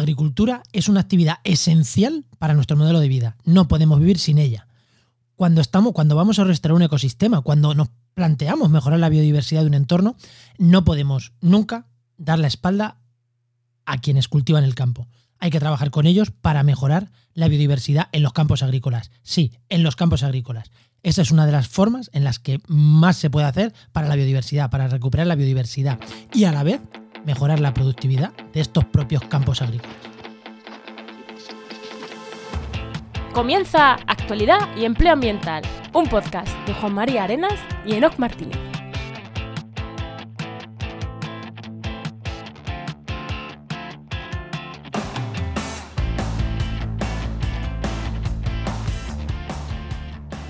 agricultura es una actividad esencial para nuestro modelo de vida. No podemos vivir sin ella. Cuando estamos, cuando vamos a restaurar un ecosistema, cuando nos planteamos mejorar la biodiversidad de un entorno, no podemos nunca dar la espalda a quienes cultivan el campo. Hay que trabajar con ellos para mejorar la biodiversidad en los campos agrícolas. Sí, en los campos agrícolas. Esa es una de las formas en las que más se puede hacer para la biodiversidad, para recuperar la biodiversidad y a la vez mejorar la productividad de estos propios campos agrícolas. Comienza Actualidad y Empleo Ambiental, un podcast de Juan María Arenas y Enoc Martínez.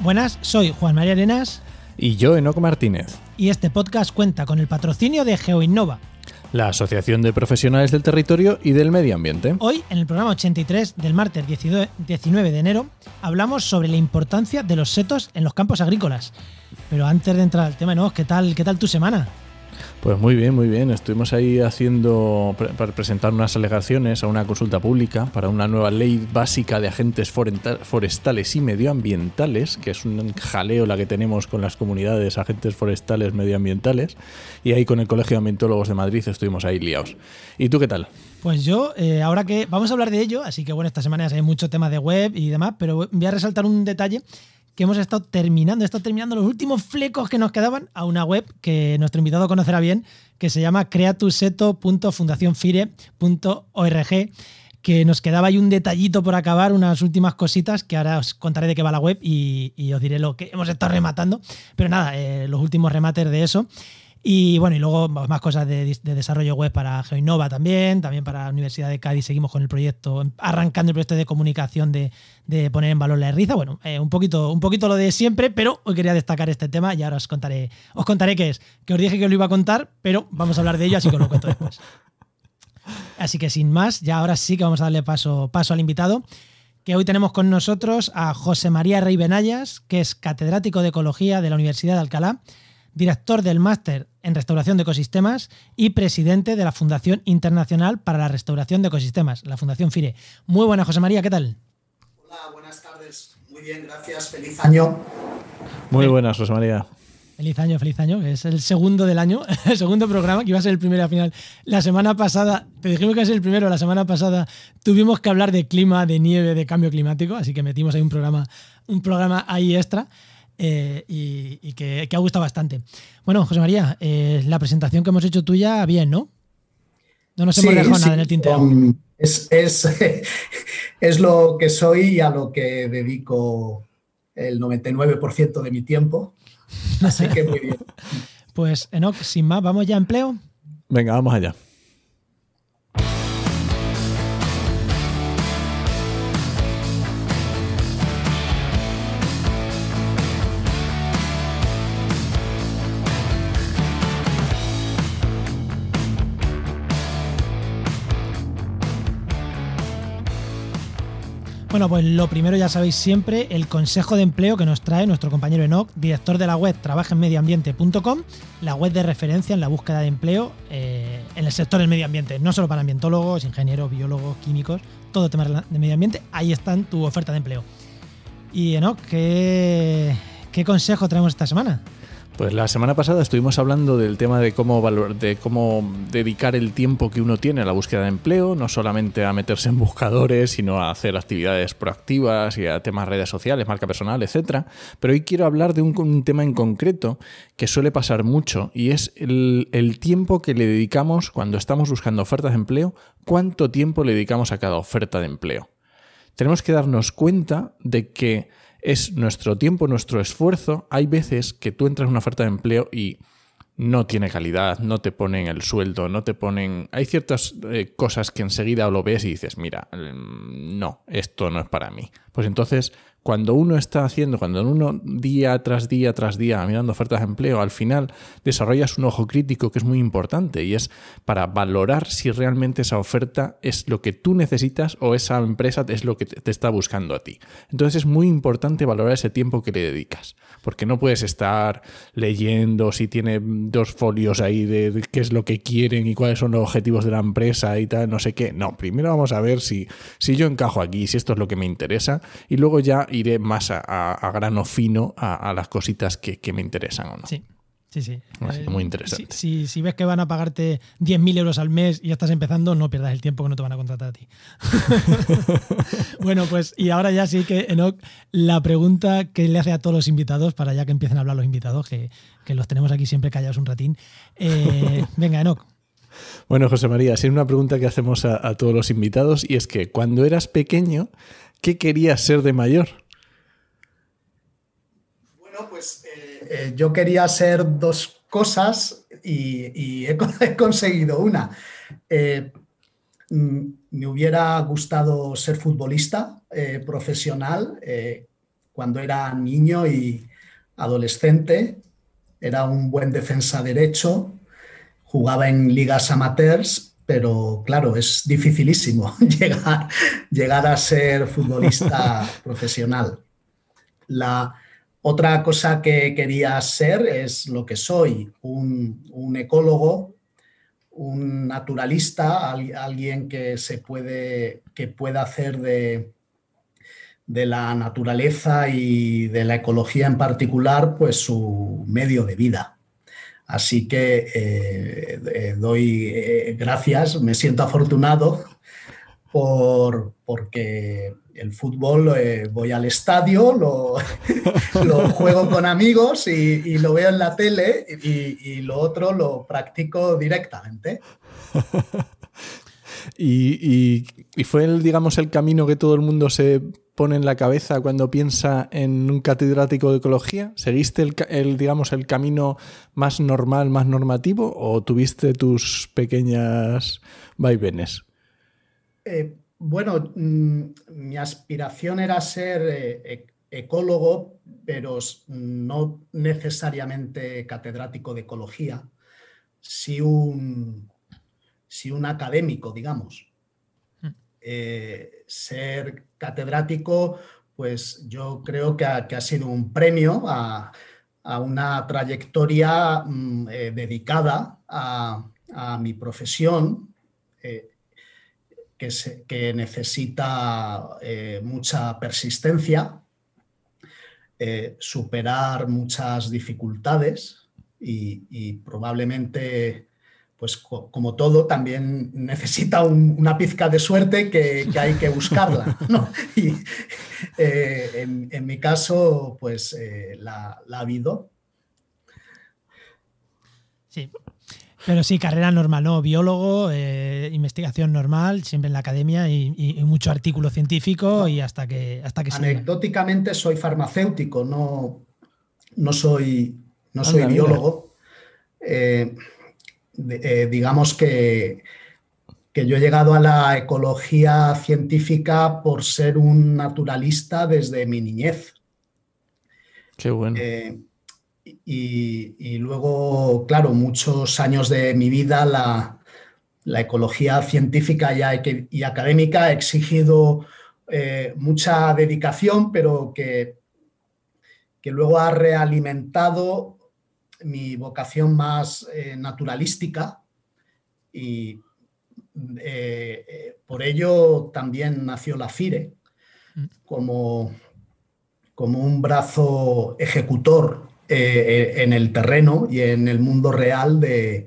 Buenas, soy Juan María Arenas. Y yo, Enoc Martínez. Y este podcast cuenta con el patrocinio de GeoInnova, la Asociación de Profesionales del Territorio y del Medio Ambiente. Hoy, en el programa 83 del martes 19 de enero, hablamos sobre la importancia de los setos en los campos agrícolas. Pero antes de entrar al tema, ¿no? ¿Qué tal, qué tal tu semana? Pues muy bien, muy bien. Estuvimos ahí haciendo, para presentar unas alegaciones a una consulta pública para una nueva ley básica de agentes forestales y medioambientales, que es un jaleo la que tenemos con las comunidades agentes forestales medioambientales. Y ahí con el Colegio de Ambientólogos de Madrid estuvimos ahí liados. ¿Y tú qué tal? Pues yo, eh, ahora que vamos a hablar de ello, así que bueno, esta semana ya hay mucho tema de web y demás, pero voy a resaltar un detalle que hemos estado terminando, he estado terminando los últimos flecos que nos quedaban a una web que nuestro invitado conocerá bien, que se llama creatuseto.fundacionfire.org que nos quedaba ahí un detallito por acabar, unas últimas cositas que ahora os contaré de qué va la web y, os diré lo que hemos estado rematando. Pero nada, eh, los últimos remates de eso. Y bueno, y luego más cosas de, desarrollo web para GeoInnova también, también para la Universidad de Cádiz seguimos con el proyecto, arrancando el proyecto de comunicación de, poner en valor la riza. Bueno, eh, un, poquito, un poquito lo de siempre, pero hoy quería destacar este tema y ahora os contaré, os contaré qué es. Que os dije que os lo iba a contar, pero vamos a hablar de ello, así que os lo cuento después. Así que sin más, ya ahora sí que vamos a darle paso, paso al invitado que hoy tenemos con nosotros a José María Rey Benayas, que es catedrático de Ecología de la Universidad de Alcalá director del Máster en Restauración de Ecosistemas y presidente de la Fundación Internacional para la Restauración de Ecosistemas, la Fundación FIRE. Muy buenas, José María, ¿qué tal? Hola, buenas tardes. Muy bien, gracias. Feliz año. Muy buenas, José María. Feliz año, feliz año. Es el segundo del año, el segundo programa, que iba a ser el primero al final. La semana pasada, te dijimos que iba a ser el primero, la semana pasada tuvimos que hablar de clima, de nieve, de cambio climático, así que metimos ahí un programa, un programa ahí extra. Eh, y, que, ha gustado bastante. Bueno, José María, eh, la presentación que hemos hecho tuya, bien, ¿no? No nos hemos dejado nada en el tintero. Um, es, es, lo que soy y a lo que dedico el 99% de mi tiempo. Así que muy bien. pues, Enoch, sin más, ¿vamos ya a empleo? Venga, vamos allá. Bueno, pues lo primero ya sabéis siempre el consejo de empleo que nos trae nuestro compañero Enoch, director de la web trabajenmedioambiente.com, la web de referencia en la búsqueda de empleo eh, en el sector del medio ambiente, no solo para ambientólogos, ingenieros, biólogos, químicos, todo tema de medio ambiente, ahí está tu oferta de empleo. Y Enoch, ¿qué, qué consejo traemos esta semana? Pues la semana pasada estuvimos hablando del tema de cómo, de cómo dedicar el tiempo que uno tiene a la búsqueda de empleo, no solamente a meterse en buscadores, sino a hacer actividades proactivas y a temas redes sociales, marca personal, etc. Pero hoy quiero hablar de un, tema en concreto que suele pasar mucho y es el, el tiempo que le dedicamos cuando estamos buscando ofertas de empleo, cuánto tiempo le dedicamos a cada oferta de empleo. Tenemos que darnos cuenta de que es nuestro tiempo, nuestro esfuerzo. Hay veces que tú entras en una oferta de empleo y no tiene calidad, no te ponen el sueldo, no te ponen... Hay ciertas eh, cosas que enseguida lo ves y dices, mira, mm, no, esto no es para mí. Pues entonces, cuando uno está haciendo, cuando uno día tras día tras día mirando ofertas de empleo, al final desarrollas un ojo crítico que es muy importante y es para valorar si realmente esa oferta es lo que tú necesitas o esa empresa es lo que te está buscando a ti. Entonces es muy importante valorar ese tiempo que le dedicas, porque no puedes estar leyendo si tiene dos folios ahí de, qué es lo que quieren y cuáles son los objetivos de la empresa y tal, no sé qué. No, primero vamos a ver si, si yo encajo aquí, si esto es lo que me interesa y luego ya iré más a, grano fino a, las cositas que, que, me interesan o no. Sí. Sí, sí. muy interesante. Si, si, ves que van a pagarte 10.000 euros al mes y ya estás empezando, no pierdas el tiempo que no te van a contratar a ti. bueno, pues y ahora ya sí que, Enoch, la pregunta que le hace a todos los invitados, para ya que empiecen a hablar los invitados, que, los tenemos aquí siempre callados un ratín. Eh, venga, Enoch. Bueno, José María, sí es una pregunta que hacemos a, a todos los invitados y es que cuando eras pequeño, ¿qué querías ser de mayor? Bueno, pues eh, yo quería hacer dos cosas y, he, conseguido una. Eh, mm, me hubiera gustado ser futbolista eh, profesional cuando era niño y adolescente. Era un buen defensa derecho, jugaba en ligas amateurs, pero claro, es dificilísimo llegar, llegar a ser futbolista profesional. La, otra cosa que quería ser es lo que soy, un, ecólogo, un naturalista, alguien que se puede, que pueda hacer de, de la naturaleza y de la ecología en particular, pues su medio de vida. Así que eh, eh, doy eh, gracias, me siento afortunado por, porque el fútbol eh, voy al estadio, lo, juego con amigos y, lo veo en la tele y, lo otro lo practico directamente. y, fue el, digamos, el camino que todo el mundo se pone en la cabeza cuando piensa en un catedrático de ecología? ¿Seguiste el, digamos, el camino más normal, más normativo o tuviste tus pequeñas vaivenes? Eh, bueno, mm, mi aspiración era ser eh, e-, ecólogo, pero no necesariamente catedrático de ecología, sí un, un académico, digamos. Mm. Eh, ser catedrático, pues yo creo que ha, sido un premio a, una trayectoria mm, dedicada a, mi profesión que, necesita eh, mucha persistencia, eh, superar muchas dificultades y, probablemente, pues como todo, también necesita una pizca de suerte que, hay que buscarla. Y eh, en, mi caso, pues la, la ha habido. Sí, pero sí, carrera normal, ¿no? Biólogo, eh, investigación normal, siempre en la academia y, mucho artículo científico y hasta que, hasta que Anecdóticamente soy farmacéutico, no, no soy, no soy biólogo. Eh, eh, digamos que, que yo he llegado a la ecología científica por ser un naturalista desde mi niñez. Qué bueno. Y, luego, claro, muchos años de mi vida la, ecología científica y, académica ha exigido eh, mucha dedicación, pero que, que, luego ha realimentado mi vocación más eh, naturalística y eh, por ello también nació la FIRE mm. como, como un brazo ejecutor eh, en el terreno y en el mundo real de,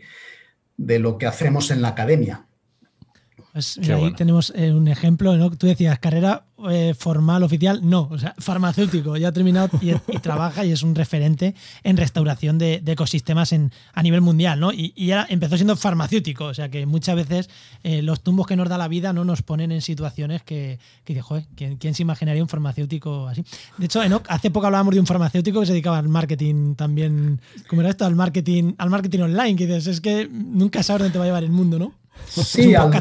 lo que hacemos en la academia. Pues ahí tenemos eh, un ejemplo, ¿no? Tú decías, carrera eh, formal, oficial, no, o sea, farmacéutico, ya ha terminado y, trabaja y es un referente en restauración de, ecosistemas en, a nivel mundial, ¿no? Y, y ahora empezó siendo farmacéutico, o sea que muchas veces eh, los tumbos que nos da la vida no nos ponen en situaciones que, que joder, ¿quién, se imaginaría un farmacéutico así? De hecho, hace poco hablábamos de un farmacéutico que se dedicaba al marketing también, ¿cómo era esto? Al marketing, al marketing online, que dices, es que nunca sabes dónde te va a llevar el mundo, ¿no? Sí, al,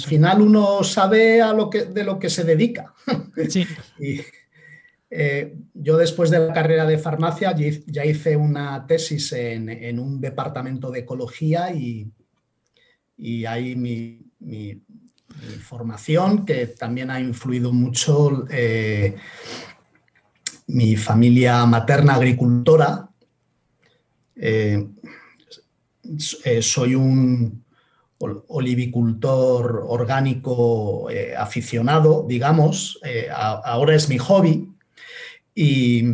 final uno sabe a lo que, de lo que se dedica. Sí. Eh, yo después de la carrera de farmacia ya hice una tesis en, un departamento de ecología y, y ahí mi, formación, que también ha influido mucho eh, mi familia materna agricultora. Eh, soy un olivicultor orgánico aficionado, digamos, ahora es mi hobby, y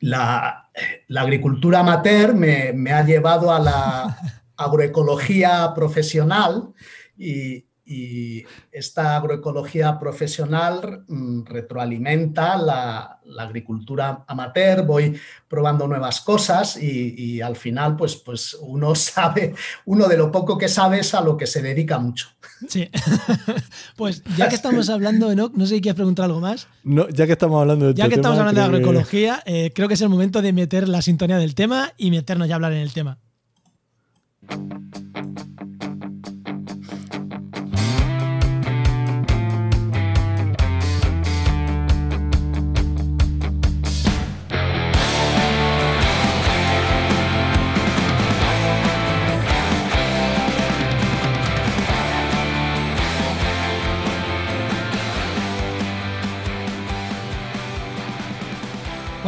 la, agricultura amateur me, ha llevado a la agroecología profesional y, y esta agroecología profesional mm, retroalimenta la, agricultura amateur, voy probando nuevas cosas y, al final pues, pues uno sabe, uno de lo poco que sabe es a lo que se dedica mucho. Sí, pues ya que estamos hablando, no, no sé si quieres preguntar algo más. No, ya que estamos hablando de Ya que estamos hablando de agroecología, eh, creo que es el momento de meter la sintonía del tema y meternos ya a hablar en el tema.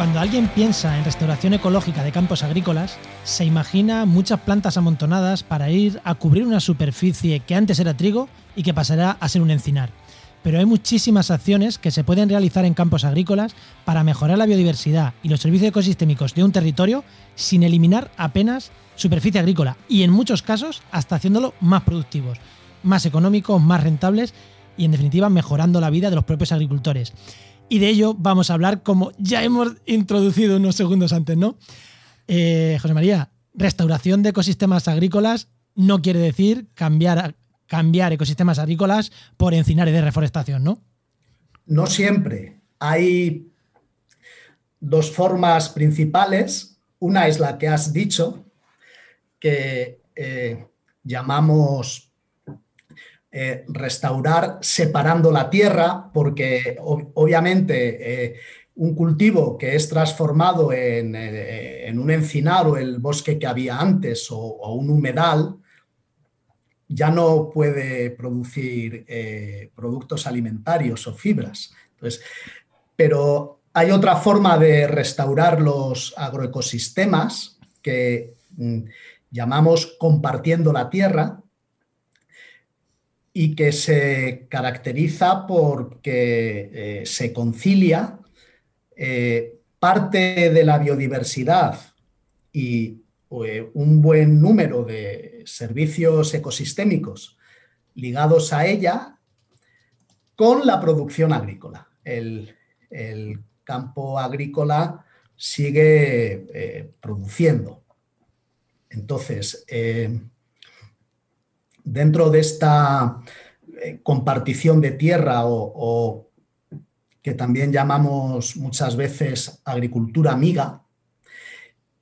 Cuando alguien piensa en restauración ecológica de campos agrícolas, se imagina muchas plantas amontonadas para ir a cubrir una superficie que antes era trigo y que pasará a ser un encinar. Pero hay muchísimas acciones que se pueden realizar en campos agrícolas para mejorar la biodiversidad y los servicios ecosistémicos de un territorio sin eliminar apenas superficie agrícola y en muchos casos hasta haciéndolo más productivos, más económicos, más rentables y en definitiva mejorando la vida de los propios agricultores. Y de ello vamos a hablar como ya hemos introducido unos segundos antes, ¿no? Eh, José María, restauración de ecosistemas agrícolas no quiere decir cambiar, cambiar ecosistemas agrícolas por encinares de reforestación, ¿no? No siempre. Hay dos formas principales. Una es la que has dicho, que eh, llamamos eh, restaurar separando la tierra, porque obviamente eh, un cultivo que es transformado en, eh, un encinar o el bosque que había antes o, un humedal, ya no puede producir productos alimentarios o fibras. pero hay otra forma de restaurar los agroecosistemas que mm, llamamos compartiendo la tierra, y que se caracteriza porque eh, se concilia eh, parte de la biodiversidad y eh, un buen número de servicios ecosistémicos ligados a ella con la producción agrícola. El, campo agrícola sigue produciendo. Entonces, dentro de esta eh, compartición de tierra o, que también llamamos muchas veces agricultura amiga,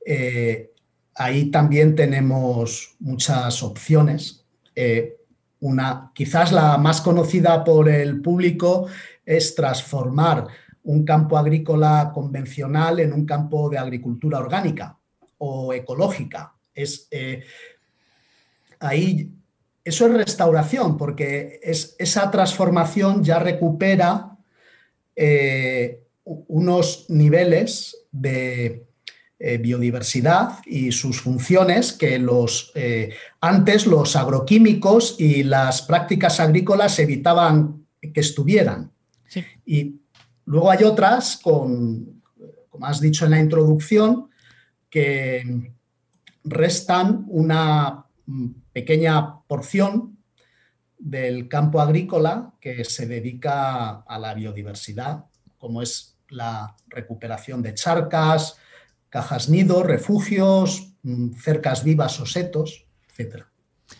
eh, ahí también tenemos muchas opciones. Eh, una, quizás la más conocida por el público es transformar un campo agrícola convencional en un campo de agricultura orgánica o ecológica. Es, ahí eso es restauración, porque es, esa transformación ya recupera eh, unos niveles de eh, biodiversidad y sus funciones que los, eh, antes los agroquímicos y las prácticas agrícolas evitaban que estuvieran. Y luego hay otras, con, como has dicho en la introducción, que restan una pequeña porción del campo agrícola que se dedica a la biodiversidad, como es la recuperación de charcas, cajas nido, refugios, mm, cercas vivas o setos, etc.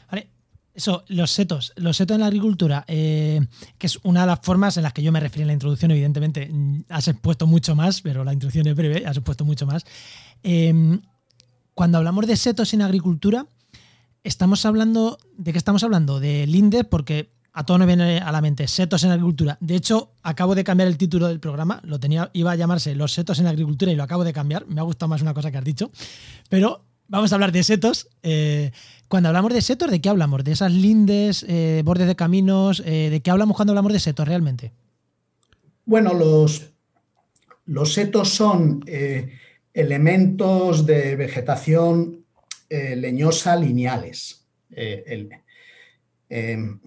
Vale. Eso, los setos, los setos en la agricultura, eh, que es una de las formas en las que yo me refiero en la introducción, evidentemente mm, has expuesto mucho más, pero la introducción es breve, has expuesto mucho más. Eh, cuando hablamos de setos en agricultura, estamos hablando, ¿de qué estamos hablando? De Linde, porque a todos nos viene a la mente setos en agricultura. De hecho, acabo de cambiar el título del programa. Lo tenía, iba a llamarse Los setos en agricultura y lo acabo de cambiar. Me ha gustado más una cosa que has dicho. Pero vamos a hablar de setos. Eh, cuando hablamos de setos, ¿de qué hablamos? ¿De esas lindes, eh, bordes de caminos? Eh, ¿De qué hablamos cuando hablamos de setos realmente? Bueno, los, los setos son elementos de vegetación leñosa lineales. Em,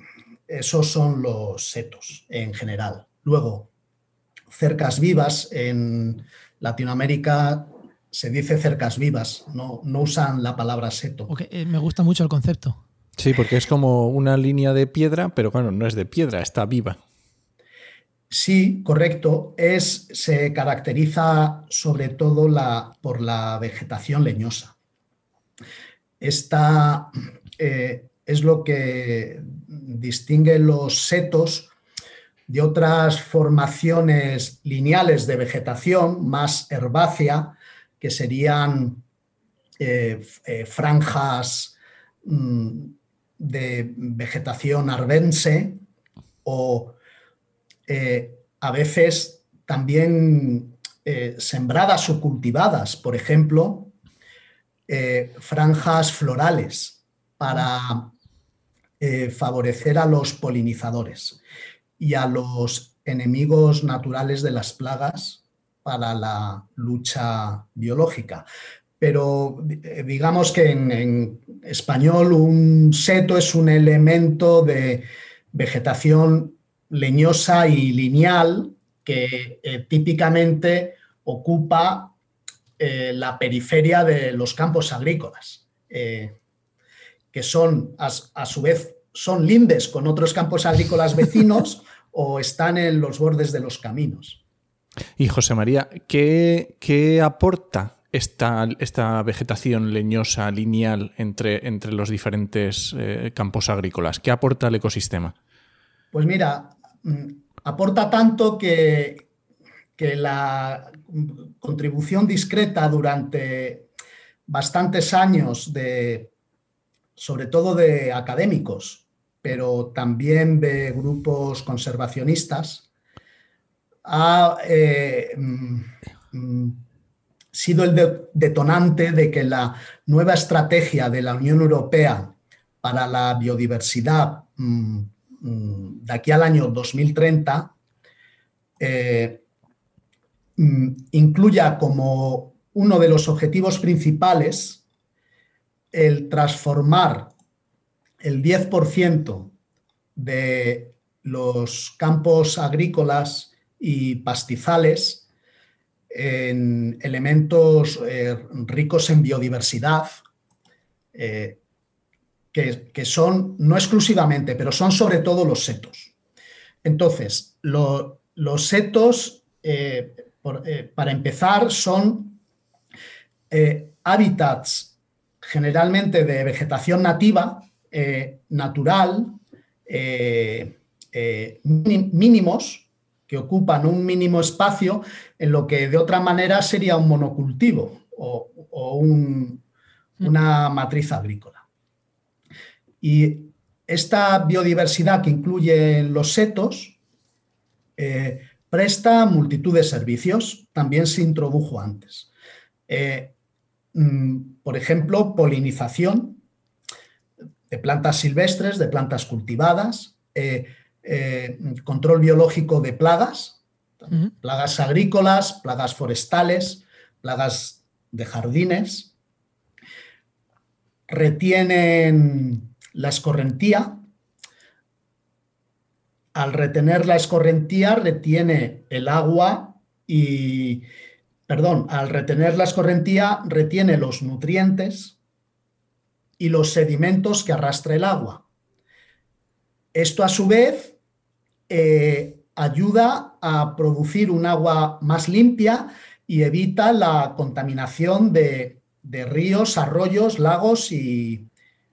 esos son los setos en general. Luego, cercas vivas, en Latinoamérica se dice cercas vivas, no, no usan la palabra seto. Eh, me gusta mucho el concepto. Sí, porque es como una línea de piedra, pero bueno, no es de piedra, está viva. Sí, correcto. Es, se caracteriza sobre todo la, por la vegetación leñosa. Esta, eh, es lo que distingue los setos de otras formaciones lineales de vegetación más herbácea, que serían eh, eh, franjas mm, de vegetación arbense o a veces también sembradas o cultivadas, por ejemplo, franjas florales para eh, favorecer a los polinizadores y a los enemigos naturales de las plagas para la lucha biológica. Pero eh, digamos que en, español un seto es un elemento de vegetación leñosa y lineal que eh, típicamente ocupa la periferia de los campos agrícolas que son a, su vez son lindes con otros campos agrícolas vecinos o están en los bordes de los caminos. Y José María, ¿qué, aporta esta, esta, vegetación leñosa lineal entre, entre los diferentes eh, campos agrícolas? ¿Qué aporta al ecosistema? Pues mira, mm, aporta tanto que, que la contribución discreta durante bastantes años de sobre todo de académicos, pero también de grupos conservacionistas, ha eh, mm, mm, sido el detonante de que la nueva estrategia de la Unión Europea para la biodiversidad mm, de aquí al año 2030 eh, incluya como uno de los objetivos principales el transformar el 10% de los campos agrícolas y pastizales en elementos eh, ricos en biodiversidad, eh, que, son, no exclusivamente, pero son sobre todo los setos. Entonces, los setos, eh, para empezar, son hábitats generalmente de vegetación nativa, eh, natural, eh, eh, mínimos, que ocupan un mínimo espacio en lo que de otra manera sería un monocultivo o, una matriz agrícola. Y esta biodiversidad que incluye los setos presta multitud de servicios, también se introdujo antes. Mm, por ejemplo, polinización de plantas silvestres, de plantas cultivadas, eh, eh, control biológico de plagas, plagas agrícolas, plagas forestales, plagas de jardines, retienen la escorrentía. Al retener la escorrentía, retiene el agua y, perdón, al retener la escorrentía, retiene los nutrientes y los sedimentos que arrastra el agua. Esto a su vez eh, ayuda a producir un agua más limpia y evita la contaminación de, ríos, arroyos, lagos y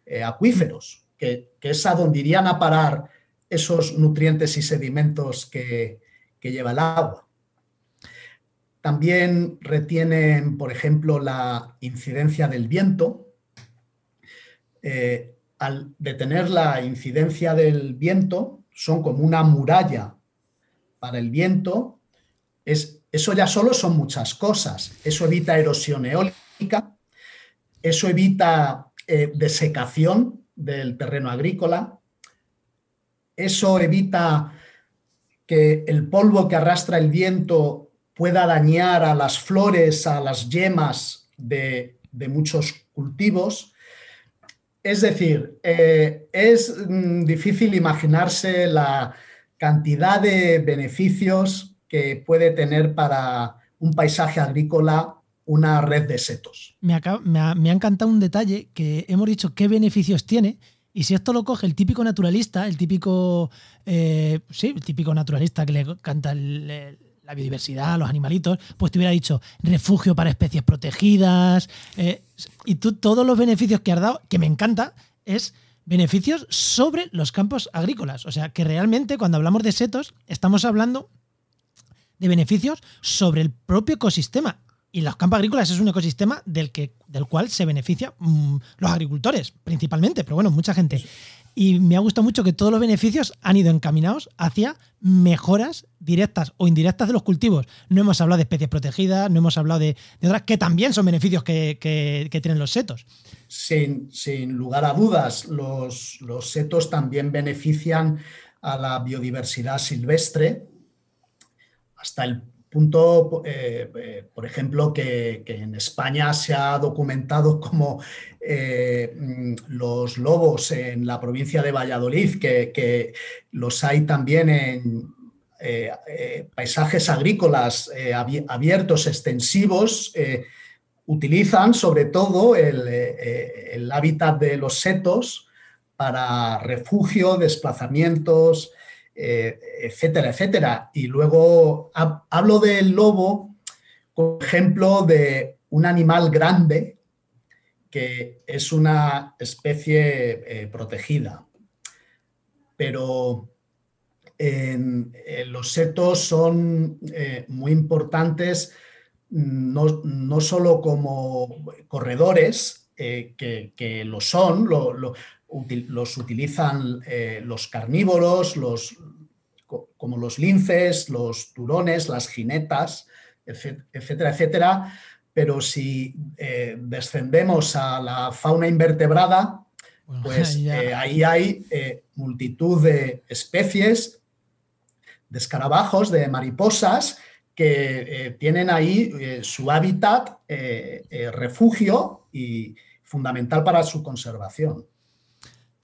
eh, acuíferos, que, es a donde irían a parar esos nutrientes y sedimentos que lleva el agua. También retienen, por ejemplo, la incidencia del viento. Eh, al detener la incidencia del viento, son como una muralla para el viento, es, eso ya solo son muchas cosas. Eso evita erosión eólica, eso evita eh, desecación del terreno agrícola, eso evita que el polvo que arrastra el viento pueda dañar a las flores, a las yemas de, muchos cultivos. Es decir, eh, es mm, difícil imaginarse la cantidad de beneficios que puede tener para un paisaje agrícola una red de setos. Me, ha, encantado un detalle que hemos dicho qué beneficios tiene. Y si esto lo coge el típico naturalista, el típico, eh, sí, el típico naturalista que le canta la biodiversidad, los animalitos, pues te hubiera dicho refugio para especies protegidas. Eh, y tú, todos los beneficios que has dado, que me encanta, es beneficios sobre los campos agrícolas. O sea, que realmente cuando hablamos de setos, estamos hablando de beneficios sobre el propio ecosistema. Y los campos agrícolas es un ecosistema del, que, del cual se beneficia mm, los agricultores, principalmente, pero bueno, mucha gente. Y me ha gustado mucho que todos los beneficios han ido encaminados hacia mejoras directas o indirectas de los cultivos. No hemos hablado de especies protegidas, no hemos hablado de, otras que también son beneficios que, tienen los setos. Sin, lugar a dudas, los, los setos también benefician a la biodiversidad silvestre hasta el punto, eh, eh, por ejemplo, que, en España se ha documentado como eh, mm, los lobos en la provincia de Valladolid, que, los hay también en paisajes agrícolas abiertos, extensivos, utilizan sobre todo el, el, hábitat de los setos para refugio, desplazamientos, eh, etcétera, etcétera. Y luego hablo del lobo como ejemplo de un animal grande que es una especie eh, protegida. Pero los setos son eh, muy importantes no, no, solo como corredores, que, lo son, los utilizan eh, los carnívoros, los, como los linces, los turones, las jinetas, etcétera, etcétera. Pero si eh, descendemos a la fauna invertebrada, pues eh, ahí hay multitud de especies de escarabajos, de mariposas, que tienen ahí su hábitat, refugio y fundamental para su conservación.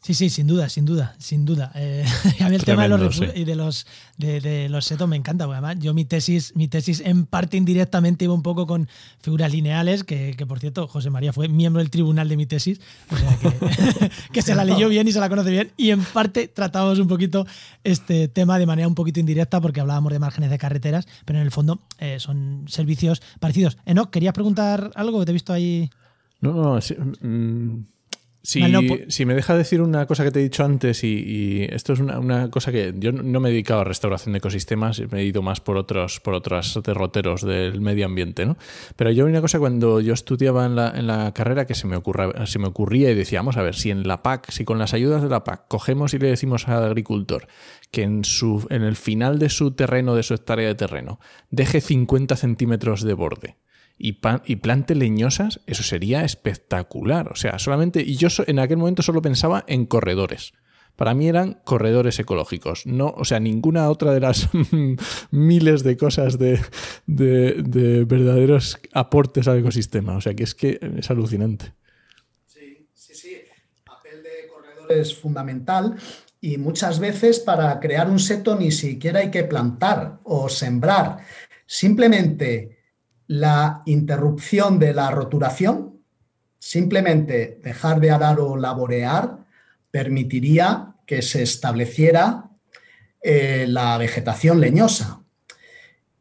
Sí, sí, sin duda, sin duda, sin duda. Eh, a mí el tema de los, y de los, de, los setos me encanta, además yo mi tesis, mi tesis en parte indirectamente iba un poco con figuras lineales, que, por cierto, José María fue miembro del tribunal de mi tesis, o sea que, se la leyó bien y se la conoce bien, y en parte tratábamos un poquito este tema de manera un poquito indirecta porque hablábamos de márgenes de carreteras, pero en el fondo eh, son servicios parecidos. Enoch, ¿querías preguntar algo que te he visto ahí? No, no, sí, mm, si, me deja decir una cosa que te he dicho antes, y, esto es una, cosa que yo no me he dedicado a restauración de ecosistemas, me he ido más por otros, por otros derroteros del medio ambiente, ¿no? Pero yo una cosa cuando yo estudiaba en la, en la carrera que se me, ocurra, se me ocurría y decíamos, a ver, si en la PAC, si con las ayudas de la PAC cogemos y le decimos al agricultor que en, su, en el final de su terreno, de su hectárea de terreno, deje 50 centímetros de borde y, plante leñosas, eso sería espectacular. O sea, solamente. Y yo en aquel momento solo pensaba en corredores. Para mí eran corredores ecológicos. No, o sea, ninguna otra de las miles de cosas de, de, verdaderos aportes al ecosistema. O sea, que es que es alucinante. Sí, sí, sí. El papel de corredor es fundamental. Y muchas veces para crear un seto ni siquiera hay que plantar o sembrar. Simplemente la interrupción de la roturación, simplemente dejar de arar o laborear, permitiría que se estableciera eh, la vegetación leñosa.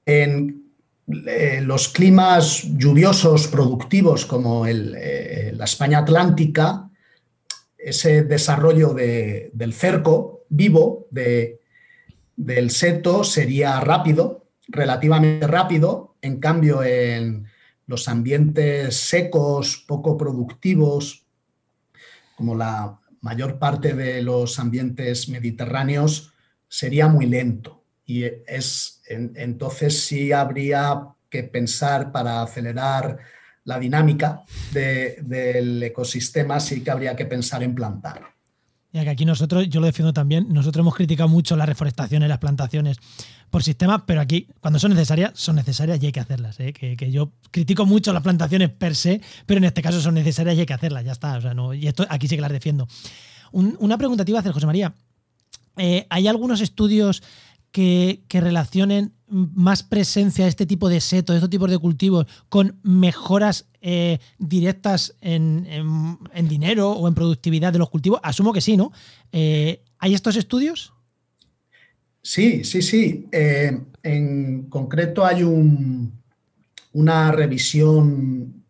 En eh, los climas lluviosos productivos como eh, la España atlántica, ese desarrollo del cerco vivo del seto sería rápido, relativamente rápido, en cambio, en los ambientes secos, poco productivos, como la mayor parte de los ambientes mediterráneos, sería muy lento. Y es, entonces sí habría que pensar para acelerar la dinámica del ecosistema, sí que habría que pensar en plantar. Ya que aquí nosotros, yo lo defiendo también, nosotros hemos criticado mucho la reforestación y las plantaciones por sistema, pero aquí cuando son necesarias, son necesarias y hay que hacerlas. ¿eh? Que, yo critico mucho las plantaciones per se, pero en este caso son necesarias y hay que hacerlas, ya está. O sea, no, y esto aquí sí que las defiendo. una pregunta te iba a hacer, José María. Eh, ¿Hay algunos estudios que, relacionen más presencia de este tipo de setos, de estos tipos de cultivos, con mejoras eh, directas en, dinero o en productividad de los cultivos? Asumo que sí, ¿no? Eh, ¿Hay estos estudios? Sí, sí, sí. en concreto hay un, una revisión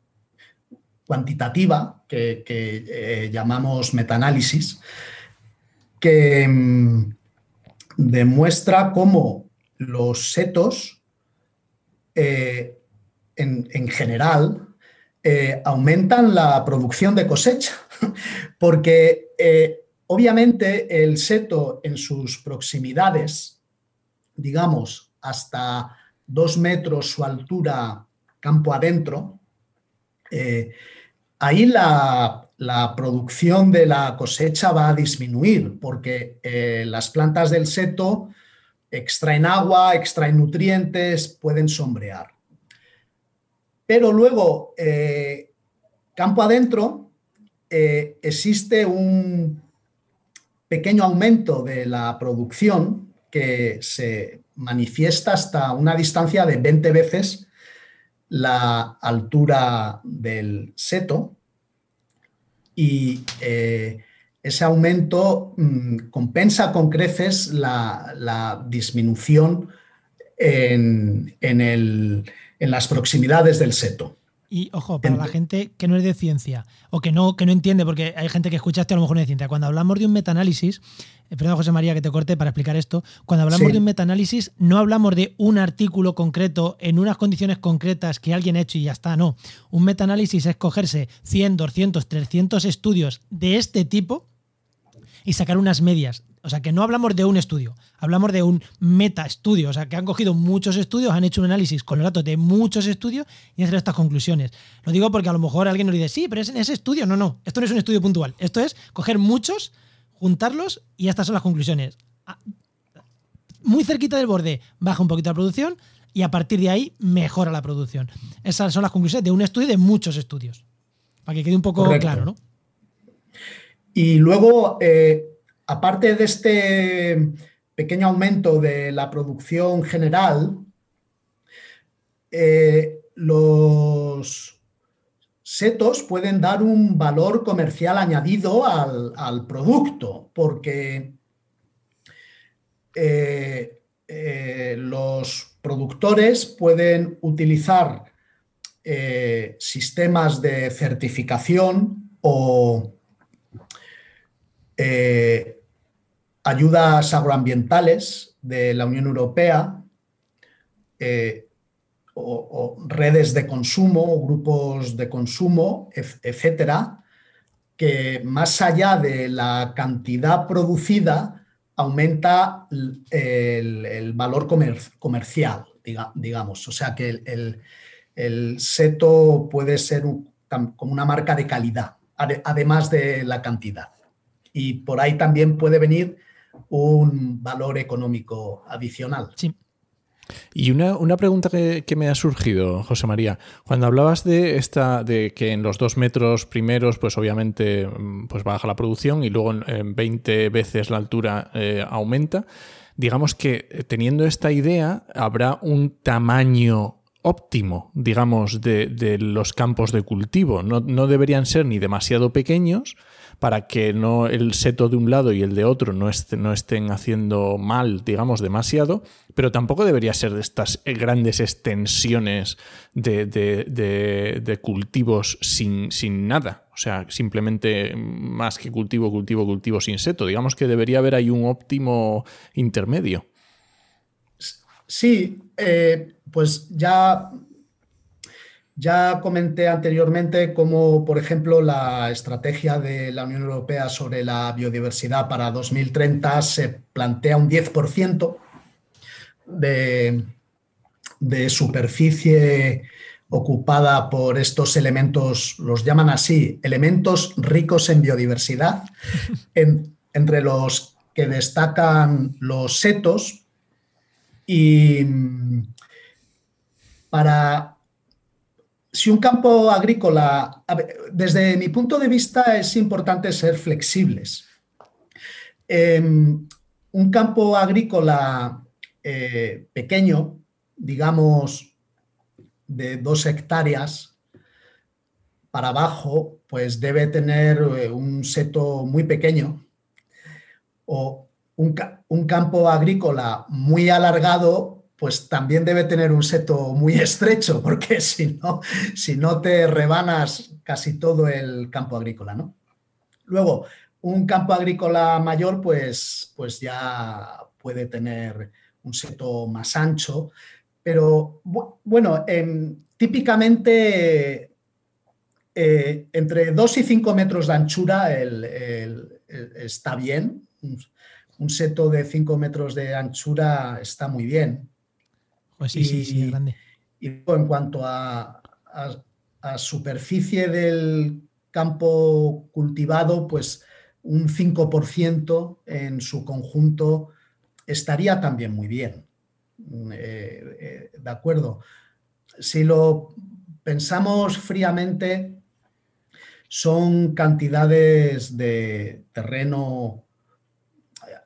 cuantitativa que, llamamos metaanálisis, que mm, demuestra cómo los setos eh, en, general eh, aumentan la producción de cosecha, porque eh, obviamente el seto en sus proximidades, digamos, hasta dos metros su altura campo adentro, ahí la, producción de la cosecha va a disminuir porque eh, las plantas del seto extraen agua, extraen nutrientes, pueden sombrear. Pero luego, eh, campo adentro, eh, existe un pequeño aumento de la producción que se manifiesta hasta una distancia de 20 veces la altura del seto y eh, ese aumento mm, compensa con creces la, disminución en, las proximidades del seto. Y ojo, para la gente que no es de ciencia o que no, que no entiende, porque hay gente que escucha esto a lo mejor no es de ciencia, cuando hablamos de un metaanálisis, eh, perdón José María que te corte para explicar esto, cuando hablamos de un metaanálisis no hablamos de un artículo concreto en unas condiciones concretas que alguien ha hecho y ya está, no. Un metaanálisis es cogerse 100, 200, 300 estudios de este tipo y sacar unas medias. O sea, que no hablamos de un estudio, hablamos de un meta-estudio. O sea, que han cogido muchos estudios, han hecho un análisis con los datos de muchos estudios y han sacado estas conclusiones. Lo digo porque a lo mejor alguien nos dice, sí, pero es en ese estudio. No, no, esto no es un estudio puntual. Esto es coger muchos, juntarlos y estas son las conclusiones. Muy cerquita del borde baja un poquito la producción y a partir de ahí mejora la producción. Esas son las conclusiones de un estudio y de muchos estudios. Para que quede un poco claro, ¿no? Y luego, eh, aparte de este pequeño aumento de la producción general, eh, los setos pueden dar un valor comercial añadido al, producto, porque eh, los productores pueden utilizar sistemas de certificación o eh, ayudas agroambientales de la Unión Europea eh, o, redes de consumo, grupos de consumo, etcétera, que más allá de la cantidad producida aumenta el, valor comercial, digamos. O sea que el, seto puede ser como una marca de calidad, además de la cantidad y por ahí también puede venir un valor económico adicional. Sí. Y una, pregunta que, me ha surgido, José María, cuando hablabas de esta, de que en los dos metros primeros, pues obviamente mm, pues baja la producción y luego en 20 veces la altura eh, aumenta, digamos que eh, teniendo esta idea, habrá un tamaño óptimo, digamos, de, los campos de cultivo. No, no deberían ser ni demasiado pequeños, para que no el seto de un lado y el de otro no, no estén haciendo mal, digamos, demasiado, pero tampoco debería ser de estas grandes extensiones de, cultivos sin, sin, nada. O sea, simplemente más que cultivo, cultivo, cultivo sin seto. Digamos que debería haber ahí un óptimo intermedio. Sí, eh, pues ya Ya comenté anteriormente cómo, por ejemplo, la estrategia de la Unión Europea sobre la biodiversidad para 2030 se plantea un 10% de, de superficie ocupada por estos elementos, los llaman así, elementos ricos en biodiversidad, entre los que destacan los setos y para si un campo agrícola, desde mi punto de vista es importante ser flexibles. Em, un campo agrícola eh, pequeño, digamos de dos hectáreas para abajo, pues debe tener eh, un seto muy pequeño o un campo agrícola muy alargado pues también debe tener un seto muy estrecho, porque si no, si no te rebanas casi todo el campo agrícola, ¿no? Luego, un campo agrícola mayor, pues, pues ya puede tener un seto más ancho, pero bueno, típicamente eh, entre 2 y 5 metros de anchura está bien. Un seto de 5 metros de anchura está muy bien. Pues sí, y, sí, sí, grande. Y en cuanto a, superficie del campo cultivado, pues un 5% en su conjunto estaría también muy bien. Mm, eh, eh, de acuerdo. Si lo pensamos fríamente, son cantidades de terreno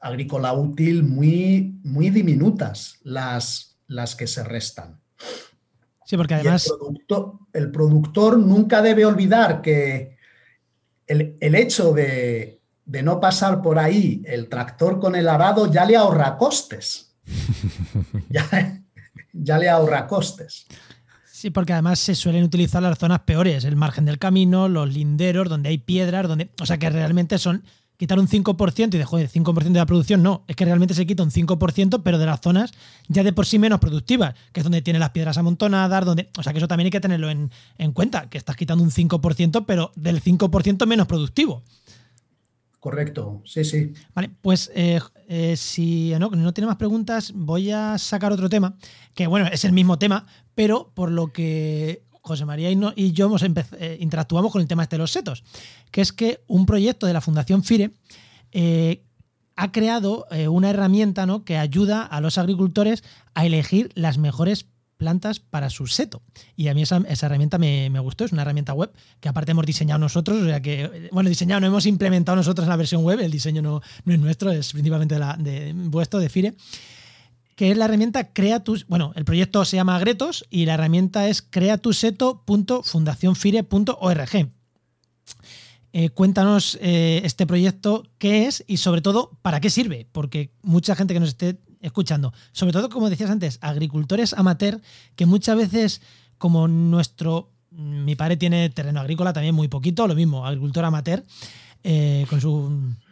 agrícola útil muy, muy diminutas las las que se restan. Sí, porque además... El productor, nunca debe olvidar que el, hecho de, no pasar por ahí el tractor con el arado ya le ahorra costes. ya, ya le ahorra costes. Sí, porque además se suelen utilizar las zonas peores, el margen del camino, los linderos, donde hay piedras, donde, o sea que realmente son quitar un 5% y de joder, 5% de la producción, no, es que realmente se quita un 5%, pero de las zonas ya de por sí menos productivas, que es donde tiene las piedras amontonadas, donde, o sea que eso también hay que tenerlo en, cuenta, que estás quitando un 5%, pero del 5% menos productivo. Correcto, sí, sí. Vale, pues eh, eh, si no, no tiene más preguntas, voy a sacar otro tema, que bueno, es el mismo tema, pero por lo que José María y, yo hemos eh, interactuamos con el tema este de los setos, que es que un proyecto de la Fundación FIRE eh, ha creado eh, una herramienta ¿no? que ayuda a los agricultores a elegir las mejores plantas para su seto. Y a mí esa, herramienta me, gustó, es una herramienta web que aparte hemos diseñado nosotros, o sea que, bueno, diseñado no hemos implementado nosotros la versión web, el diseño no, no es nuestro, es principalmente de, la, de vuestro, de FIRE que es la herramienta Crea tu. Bueno, el proyecto se llama Gretos y la herramienta es creatuseto.fundacionfire.org. Eh, cuéntanos eh, este proyecto, qué es y sobre todo para qué sirve, porque mucha gente que nos esté escuchando, sobre todo como decías antes, agricultores amateur, que muchas veces como nuestro, mi padre tiene terreno agrícola también muy poquito, lo mismo, agricultor amateur, eh, con sus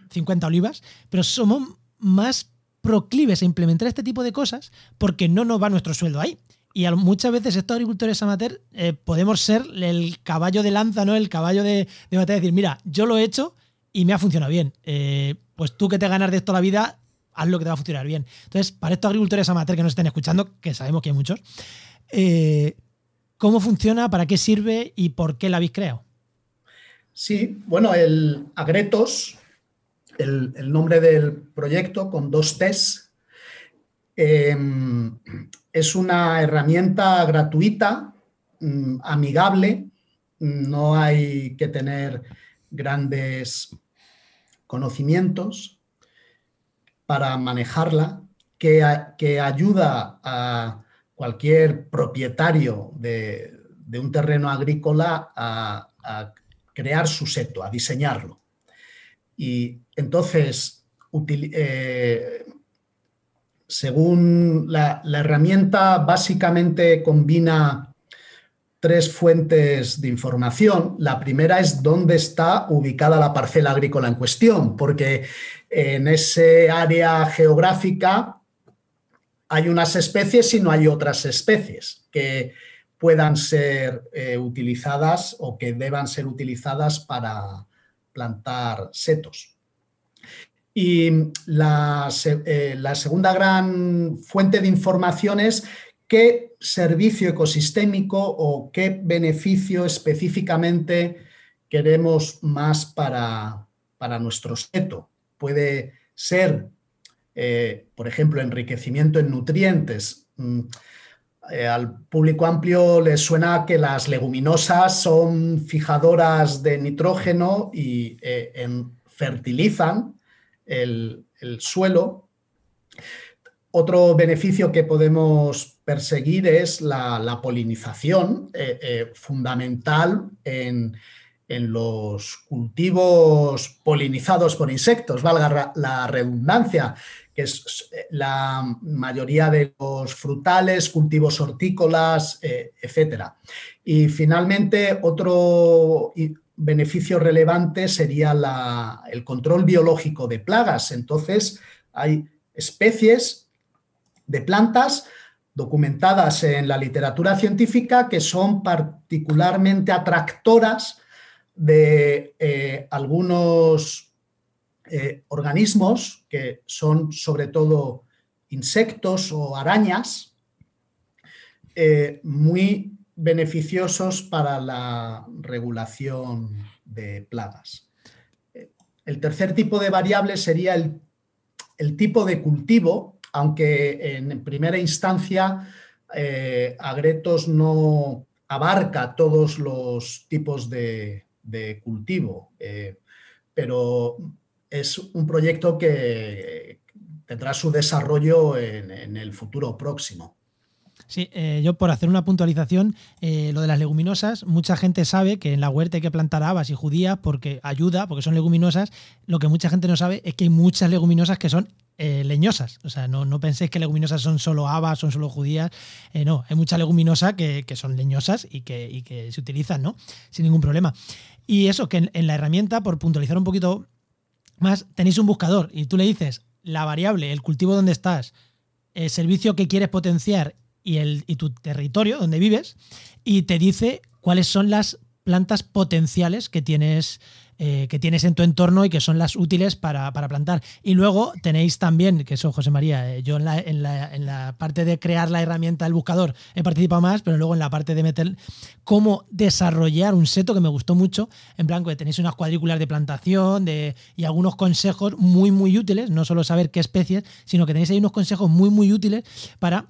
50 olivas, pero somos más proclives a implementar este tipo de cosas porque no nos va nuestro sueldo ahí. Y muchas veces estos agricultores amateur eh, podemos ser el caballo de lanza, ¿no? El caballo de, de batalla, decir, mira, yo lo he hecho y me ha funcionado bien. Eh, pues tú que te ganas de esto la vida, haz lo que te va a funcionar bien. Entonces, para estos agricultores amateur que nos estén escuchando, que sabemos que hay muchos, eh, ¿cómo funciona, para qué sirve y por qué la habéis creado? Sí, bueno, el Agretos el, nombre del proyecto con dos T's. Em, es una herramienta gratuita, mm, amigable, no hay que tener grandes conocimientos para manejarla, que, ayuda a cualquier propietario de, un terreno agrícola a, a, crear su seto, a diseñarlo. Y entonces, eh, según la, herramienta, básicamente combina tres fuentes de información. La primera es dónde está ubicada la parcela agrícola en cuestión, porque en ese área geográfica hay unas especies y no hay otras especies, que puedan ser eh, utilizadas o que deban ser utilizadas para plantar setos. Y la, eh, la segunda gran fuente de información es qué servicio ecosistémico o qué beneficio específicamente queremos más para, para nuestro seto. Puede ser, eh, por ejemplo, enriquecimiento en nutrientes. Mm, eh, al público amplio le suena que las leguminosas son fijadoras de nitrógeno y fertilizan el, suelo. Otro beneficio que podemos perseguir es la, polinización, fundamental en, en los cultivos polinizados por insectos, valga la redundancia, que es eh, la mayoría de los frutales, cultivos hortícolas, eh, etc. Y finalmente, otro beneficio relevante sería el control biológico de plagas. Entonces, hay especies de plantas documentadas en la literatura científica que son particularmente atractoras de eh, algunos eh, organismos que son sobre todo insectos o arañas eh, muy beneficiosos para la regulación de plagas. El tercer tipo de variable sería el, tipo de cultivo, aunque en primera instancia Agretos no abarca todos los tipos de, de cultivo, eh, pero es un proyecto que tendrá su desarrollo en, el futuro próximo. Sí, eh, yo por hacer una puntualización, eh, lo de las leguminosas, mucha gente sabe que en la huerta hay que plantar habas y judías porque ayuda, porque son leguminosas. Lo que mucha gente no sabe es que hay muchas leguminosas que son eh, leñosas. O sea, no, no, penséis que leguminosas son solo habas, son solo judías. No, hay mucha leguminosa que, son leñosas y que, que, se utilizan, ¿no? Sin ningún problema. Y eso, que en, la herramienta, por puntualizar un poquito más, tenéis un buscador y tú le dices la variable, el cultivo donde estás, el servicio que quieres potenciar y, tu territorio donde vives, y te dice cuáles son las plantas potenciales que tienes eh, que tienes en tu entorno y que son las útiles para, plantar. Y luego tenéis también, que eso, José María, eh, yo en la, en, la, en la, parte de crear la herramienta del buscador he participado más, pero luego en la parte de meter cómo desarrollar un seto que me gustó mucho, en blanco, que tenéis unas cuadrículas de plantación de, y algunos consejos muy, muy útiles, no solo saber qué especies, sino que tenéis ahí unos consejos muy, muy útiles para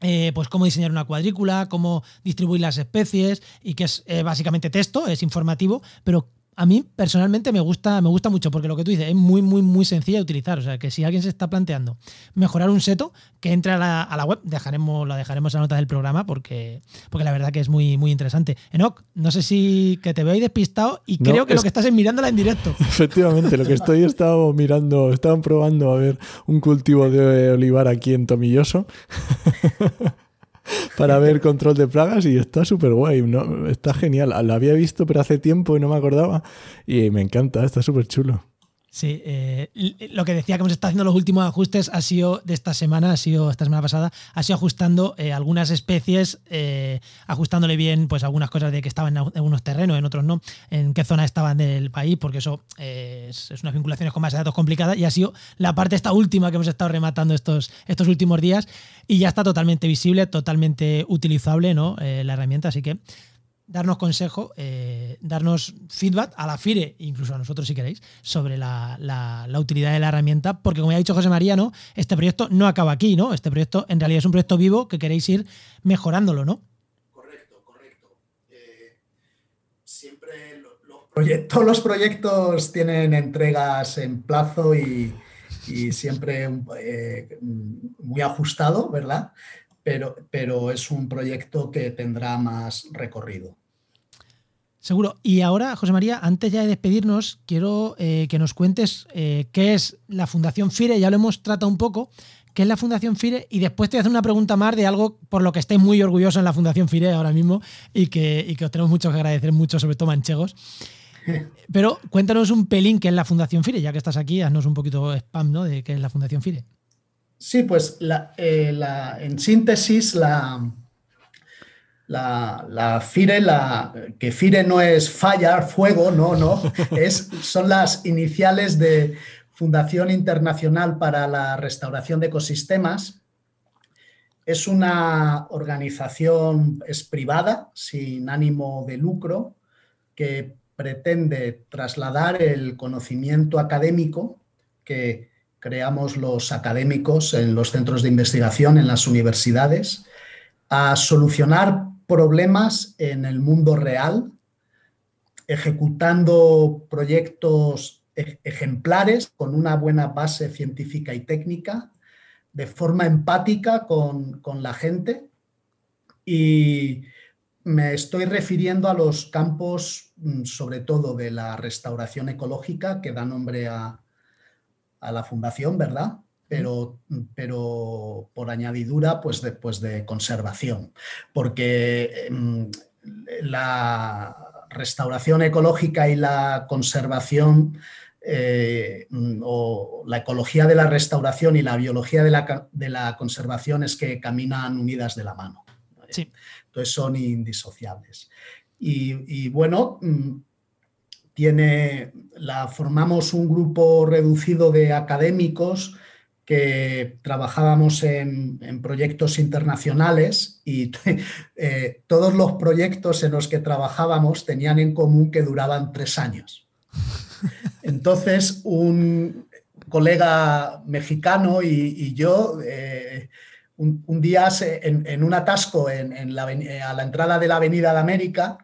eh, pues cómo diseñar una cuadrícula, cómo distribuir las especies y que es básicamente texto, es informativo, pero a mí personalmente me gusta, me gusta mucho porque lo que tú dices es muy, muy, muy sencilla de utilizar. O sea, que si alguien se está planteando mejorar un seto, que entre a la, web, dejaremos, la dejaremos en la nota del programa porque, porque la verdad que es muy, muy interesante. Enoch, no sé si que te veo ahí despistado y creo que lo que estás es mirándola en directo. Efectivamente, lo que estoy estado mirando, estaban probando a ver un cultivo de olivar aquí en Tomilloso. para ver control de plagas y está súper guay, está genial. Lo había visto pero hace tiempo y no me acordaba y me encanta, está súper chulo. Sí, eh, lo que decía que hemos estado haciendo los últimos ajustes ha sido de esta semana, ha sido esta semana pasada, ha sido ajustando eh, algunas especies, eh, ajustándole bien pues algunas cosas de que estaban en algunos terrenos, en otros no, en qué zona estaban del país, porque eso es, es, unas vinculaciones con más de datos complicadas y ha sido la parte esta última que hemos estado rematando estos, estos últimos días y ya está totalmente visible, totalmente utilizable ¿no? la herramienta, así que darnos consejo, eh, darnos feedback a la FIRE, incluso a nosotros si queréis, sobre la, utilidad de la herramienta, porque como ya ha dicho José María, ¿no? Este proyecto no acaba aquí, ¿no? Este proyecto en realidad es un proyecto vivo que queréis ir mejorándolo, ¿no? Correcto, correcto. Eh, siempre todos los proyectos tienen entregas en plazo y, siempre eh, muy ajustado, ¿verdad? Pero, pero, es un proyecto que tendrá más recorrido. Seguro. Y ahora, José María, antes ya de despedirnos, quiero eh, que nos cuentes eh, qué es la Fundación FIRE, ya lo hemos tratado un poco, qué es la Fundación FIRE y después te voy a hacer una pregunta más de algo por lo que estáis muy orgullosos en la Fundación FIRE ahora mismo y que, que os tenemos mucho que agradecer mucho, sobre todo manchegos. Pero cuéntanos un pelín qué es la Fundación FIRE, ya que estás aquí, haznos un poquito spam ¿no? de qué es la Fundación FIRE. Sí, pues eh, en síntesis, la, la, FIRE, la, que FIRE no es fire, fuego, no, no, es, son las iniciales de Fundación Internacional para la Restauración de Ecosistemas. Es una organización, es privada, sin ánimo de lucro, que pretende trasladar el conocimiento académico que creamos los académicos en los centros de investigación, en las universidades, a solucionar problemas en el mundo real, ejecutando proyectos e-, ejemplares con una buena base científica y técnica, de forma empática con, la gente. Y me estoy refiriendo a los campos, mm, sobre todo de la restauración ecológica, que da nombre a, a la fundación, ¿verdad? Pero, pero por añadidura, pues después de conservación, porque em, la restauración ecológica y la conservación eh, o la ecología de la restauración y la biología de la, conservación es que caminan unidas de la mano. Entonces son indisociables. Y, y, bueno, mm, tiene, la, formamos un grupo reducido de académicos que trabajábamos en, proyectos internacionales y eh, todos los proyectos en los que trabajábamos tenían en común que duraban tres años. Entonces, un colega mexicano y, yo, eh, un, día en, un atasco en, la, a la entrada de la Avenida de América,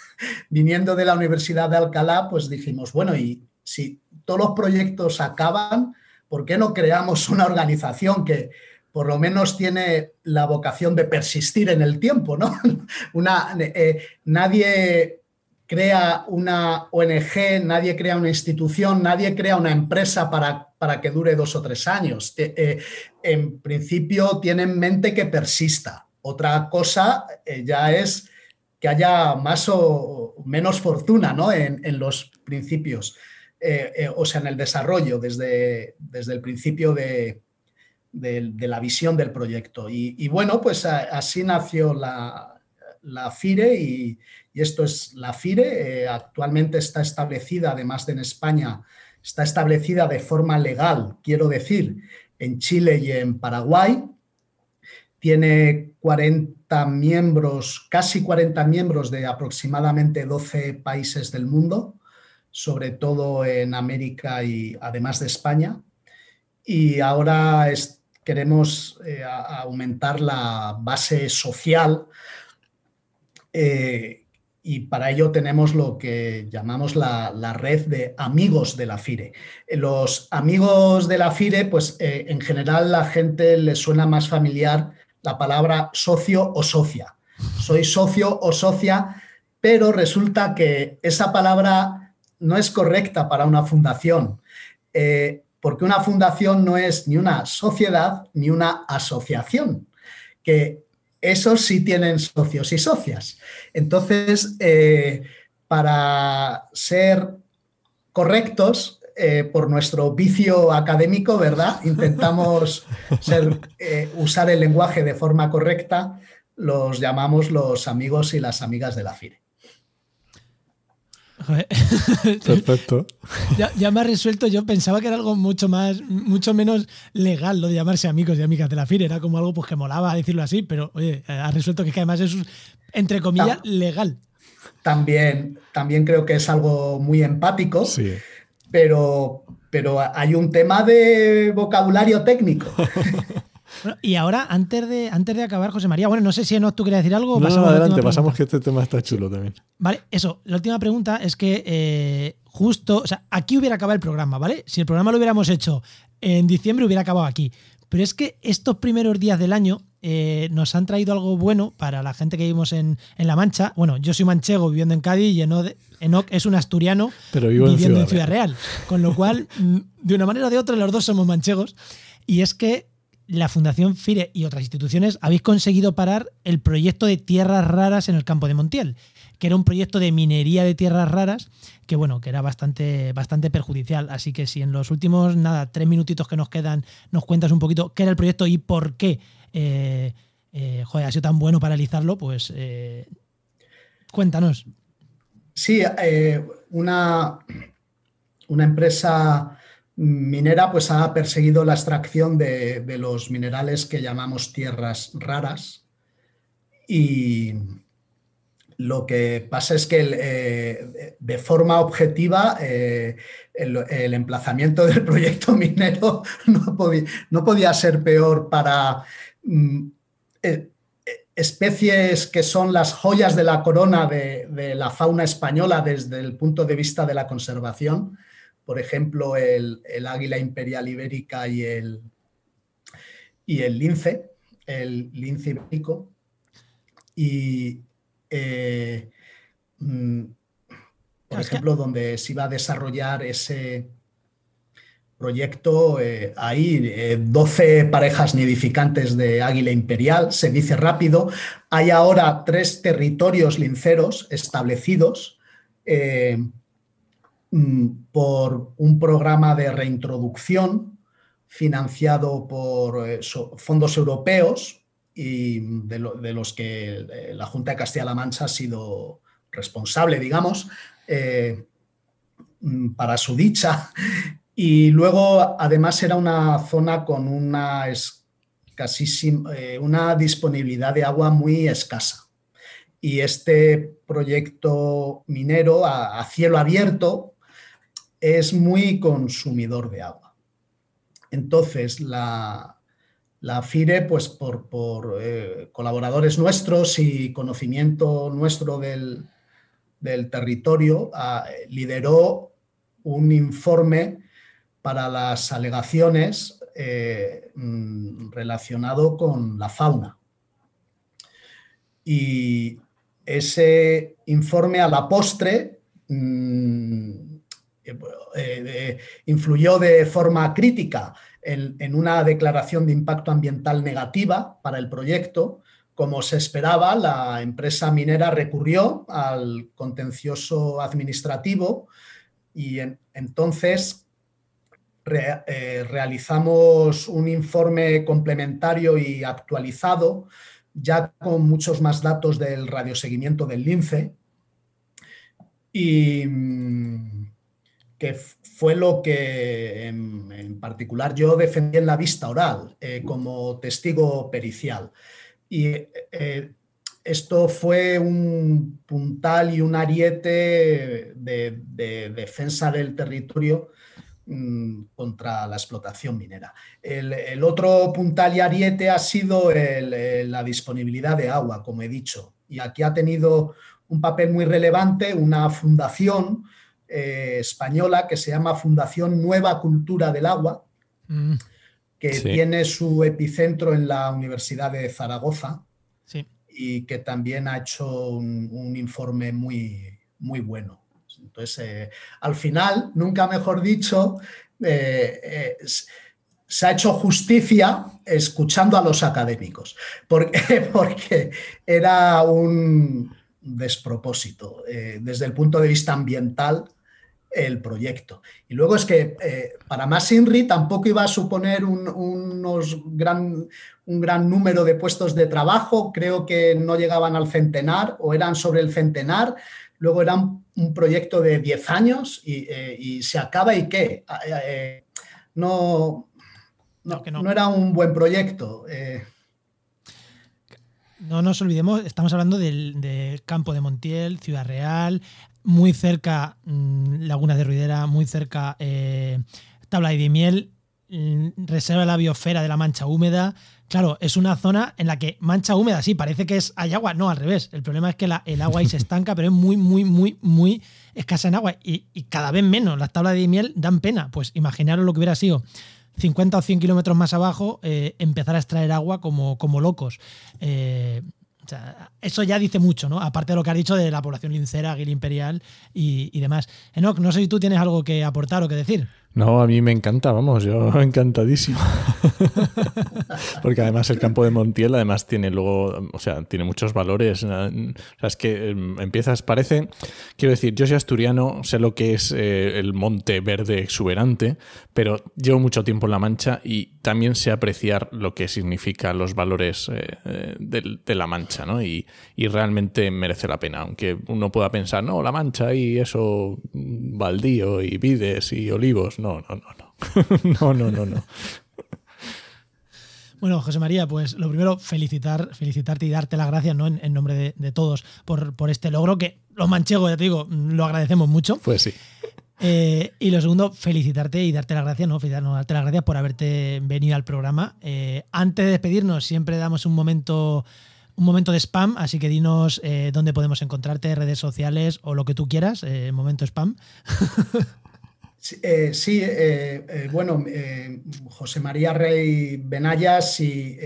viniendo de la Universidad de Alcalá, pues dijimos, bueno, y si todos los proyectos acaban, ¿por qué no creamos una organización que por lo menos tiene la vocación de persistir en el tiempo? ¿no? Eh, nadie crea una ONG, nadie crea una institución, nadie crea una empresa para, para que dure dos o tres años. Eh, eh, en principio tiene en mente que persista. Otra cosa ya es que haya más o menos fortuna ¿no? en los principios. Eh, eh, o sea, en el desarrollo desde, desde el principio de, la visión del proyecto. Y, bueno, pues así nació la, FIRE y, esto es la FIRE. Eh, actualmente está establecida, además de en España, está establecida de forma legal, quiero decir, en Chile y en Paraguay. Tiene 40 miembros, casi 40 miembros de aproximadamente 12 países del mundo sobre todo en América y además de España. Y ahora queremos eh, aumentar la base social eh, y para ello tenemos lo que llamamos la, red de amigos de la FIRE. Los amigos de la FIRE, pues eh, en general la gente le suena más familiar la palabra socio o socia. Soy socio o socia, pero resulta que esa palabra no es correcta para una fundación, eh, porque una fundación no es ni una sociedad ni una asociación, que esos sí tienen socios y socias. Entonces, eh, para ser correctos, eh, por nuestro vicio académico, ¿verdad? Intentamos usar el lenguaje de forma correcta, los llamamos los amigos y las amigas de la FIRE. Perfecto. Ya, me ha resuelto, yo pensaba que era algo mucho más, mucho menos legal lo de llamarse amigos y amigas de la FIRE, era como algo pues que molaba decirlo así, pero oye, ha resuelto que, además es entre comillas legal. También, también creo que es algo muy empático, sí. pero, pero hay un tema de vocabulario técnico. y ahora, antes de, antes de acabar, José María, bueno, no sé si no tú querías decir algo. No, no adelante, pasamos que este tema está chulo también. Vale, eso. La última pregunta es que eh, justo, o sea, aquí hubiera acabado el programa, ¿vale? Si el programa lo hubiéramos hecho en diciembre, hubiera acabado aquí. Pero es que estos primeros días del año eh, nos han traído algo bueno para la gente que vivimos en, La Mancha. Bueno, yo soy manchego viviendo en Cádiz y Enoch, es un asturiano viviendo en Ciudad Real. Con lo cual, de una manera o de otra, los dos somos manchegos. Y es que la Fundación FIRE y otras instituciones habéis conseguido parar el proyecto de tierras raras en el campo de Montiel, que era un proyecto de minería de tierras raras que bueno, que era bastante, bastante perjudicial. Así que si en los últimos, nada, tres minutitos que nos quedan, nos cuentas un poquito qué era el proyecto y por qué eh, eh, ha sido tan bueno paralizarlo, pues cuéntanos. Sí, una, una empresa minera pues ha perseguido la extracción de, los minerales que llamamos tierras raras. Y lo que pasa es que eh, de forma objetiva eh, el, emplazamiento del proyecto minero no podía, ser peor para mm, eh, especies que son las joyas de la corona de la fauna española desde el punto de vista de la conservación por ejemplo, el, águila imperial ibérica y el, y el lince, el lince ibérico. Y, eh, mm, por ejemplo, donde se iba a desarrollar ese proyecto, eh, hay 12 eh, parejas nidificantes de águila imperial, se dice rápido. Hay ahora tres territorios linceros establecidos. Mm, por un programa de reintroducción financiado por eh, fondos europeos y de, los que eh, la Junta de Castilla-La Mancha ha sido responsable, digamos, eh, mm, para su dicha. Y luego, además, era una zona con una, una disponibilidad de agua muy escasa. Y este proyecto minero a cielo abierto es muy consumidor de agua. Entonces, la, FIRE, pues por, eh, colaboradores nuestros y conocimiento nuestro del, territorio, ah, lideró un informe para las alegaciones eh, mm, relacionado con la fauna. Y ese informe a la postre mm, eh, influyó de forma crítica en, una declaración de impacto ambiental negativa para el proyecto. Como se esperaba, la empresa minera recurrió al contencioso administrativo y entonces eh, realizamos un informe complementario y actualizado, ya con muchos más datos del radioseguimiento del lince. Y mm, que fue lo que en, particular yo defendí en la vista oral eh, como testigo pericial. Y eh, esto fue un puntal y un ariete de, defensa del territorio mm, contra la explotación minera. El, otro puntal y ariete ha sido la disponibilidad de agua, como he dicho, y aquí ha tenido un papel muy relevante una fundación eh, española que se llama Fundación Nueva Cultura del Agua, mm. que tiene su epicentro en la Universidad de Zaragoza y que también ha hecho un, informe muy, muy bueno. Entonces, eh, al final, nunca mejor dicho, eh, se ha hecho justicia escuchando a los académicos, porque, porque era un despropósito desde el punto de vista ambiental el proyecto. Y luego es que eh, para más INRI tampoco iba a suponer un, unos gran, un gran número de puestos de trabajo, creo que no llegaban al centenar o eran sobre el centenar, luego era un proyecto de 10 años eh, y, se acaba y qué. Ah, eh, no, no, era un buen proyecto. No nos olvidemos, estamos hablando del, del, campo de Montiel, Ciudad Real, muy cerca mm, Laguna de Ruidera, muy cerca eh, Tabla de Miel, mm, reserva de la biosfera de la mancha húmeda. Claro, es una zona en la que mancha húmeda, sí, parece que es, hay agua, no, al revés. El problema es que el agua ahí se estanca, pero es muy, muy, muy, muy escasa en agua y, cada vez menos. Las tablas de miel dan pena. Pues imaginaros lo que hubiera sido 50 o 100 kilómetros más abajo, eh, empezar a extraer agua como, como locos. Eh, eso ya dice mucho, ¿no? Aparte de lo que ha dicho de la población lincera, Aguil Imperial y, demás. Enoch, no sé si tú tienes algo que aportar o que decir. No, a mí me encanta, vamos, yo encantadísimo. Porque además el campo de Montiel además tiene luego, o sea, tiene muchos valores. O sea, es que em, empiezas, parece, quiero decir, yo soy asturiano, sé lo que es eh, el monte verde exuberante, pero llevo mucho tiempo en La Mancha y también sé apreciar lo que significa los valores eh, eh, de, La Mancha, ¿no? Y, y, realmente merece la pena, aunque uno pueda pensar, no, La Mancha y eso, baldío y vides y olivos no, no, no, no. no, no, no, no. Bueno, José María, pues lo primero, felicitar, felicitarte y darte las gracias ¿no? en, nombre de, todos por, por, este logro que los manchegos, ya te digo, lo agradecemos mucho. Pues sí. Eh, y lo segundo, felicitarte y darte las gracias, ¿no? darte las gracias por haberte venido al programa. Eh, antes de despedirnos, siempre damos un momento, un momento de spam, así que dinos eh, dónde podemos encontrarte, redes sociales o lo que tú quieras, momento spam. Sí, eh, eh, bueno, eh, José María Rey Benayas, y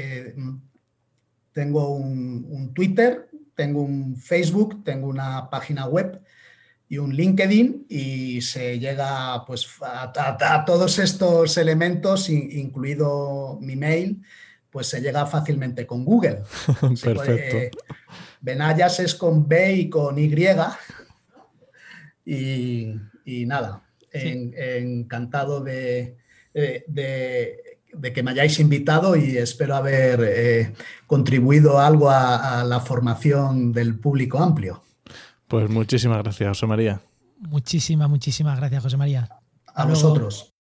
tengo un, Twitter, tengo un Facebook, tengo una página web y un LinkedIn y se llega pues, a, todos estos elementos, incluido mi mail, pues se llega fácilmente con Google. Perfecto. Benayas es con B y con Y. y nada, encantado de, que me hayáis invitado y espero haber eh, contribuido algo a, la formación del público amplio. Pues muchísimas gracias, José María. Muchísimas, muchísimas gracias, José María. A vosotros.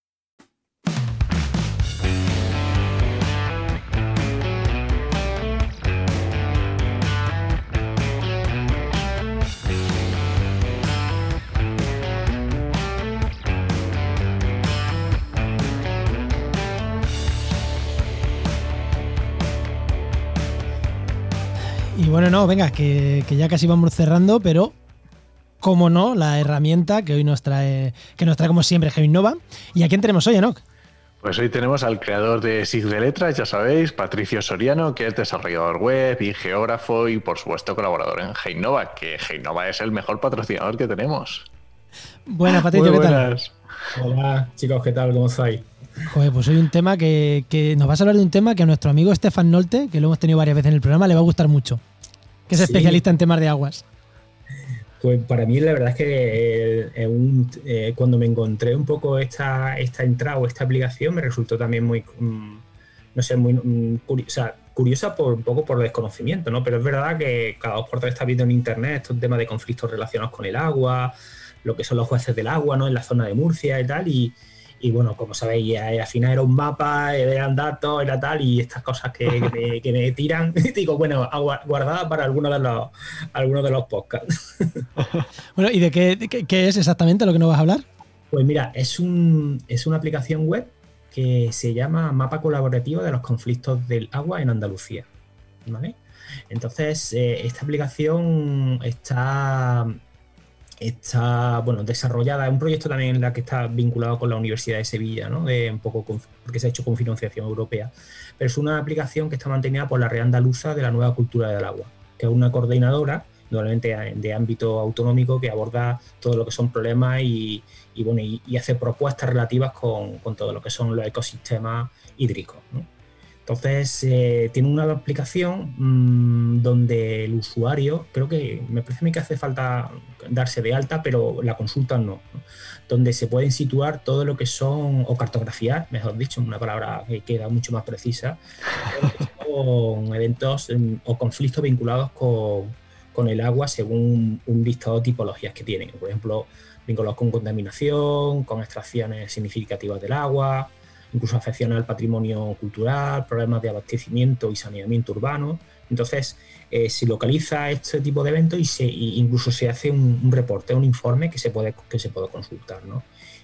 Y bueno, no, venga, que, ya casi vamos cerrando, pero como no, la herramienta que hoy nos trae, que nos trae como siempre Nova. ¿Y a quién tenemos hoy, Enoch? Pues hoy tenemos al creador de SIG de Letras, ya sabéis, Patricio Soriano, que es desarrollador web y geógrafo y por supuesto colaborador en Heinova, que Heinova es el mejor patrocinador que tenemos. Buenas, Patricio, ¿qué tal? Hola, chicos, ¿qué tal? ¿Cómo estáis? Joder, pues hoy un tema que, que, nos vas a hablar de un tema que a nuestro amigo Stefan Nolte, que lo hemos tenido varias veces en el programa, le va a gustar mucho que es especialista en temas de aguas. Pues para mí la verdad es que eh, eh, cuando me encontré un poco esta, esta entrada o esta aplicación me resultó también muy, mm, no sé, muy mm, curiosa, curiosa por un poco por desconocimiento, ¿no? Pero es verdad que cada dos por tres está viendo en internet estos temas de conflictos relacionados con el agua, lo que son los jueces del agua, ¿no? En la zona de Murcia y tal, y, y bueno, como sabéis, al final era un mapa, eran datos, era tal, y estas cosas que, me, tiran, digo, bueno, guardada para algunos de los, algunos de los podcasts. bueno, ¿y de qué, es exactamente lo que nos vas a hablar? Pues mira, es, un, es una aplicación web que se llama Mapa Colaborativo de los Conflictos del Agua en Andalucía. ¿vale? Entonces, eh, esta aplicación está está bueno desarrollada, es un proyecto también la que está vinculado con la Universidad de Sevilla, ¿no? de un poco porque se ha hecho con financiación europea, pero es una aplicación que está mantenida por la Red Andaluza de la Nueva Cultura del Agua, que es una coordinadora normalmente de ámbito autonómico que aborda todo lo que son problemas y, bueno, y, hace propuestas relativas con, con, todo lo que son los ecosistemas hídricos. Entonces, eh, tiene una aplicación mm, donde el usuario, creo que me parece que hace falta darse de alta, pero la consulta no, donde se pueden situar todo lo que son, o cartografiar, mejor dicho, una palabra que queda mucho más precisa, con eventos mm, o conflictos vinculados con, con el agua según un listado de tipologías que tienen. Por ejemplo, vinculados con contaminación, con extracciones significativas del agua, incluso afecciones al patrimonio cultural, problemas de abastecimiento y saneamiento urbano. Entonces, eh, se localiza este tipo de eventos y incluso se hace un, reporte, un informe que se puede, que se puede consultar. ¿no?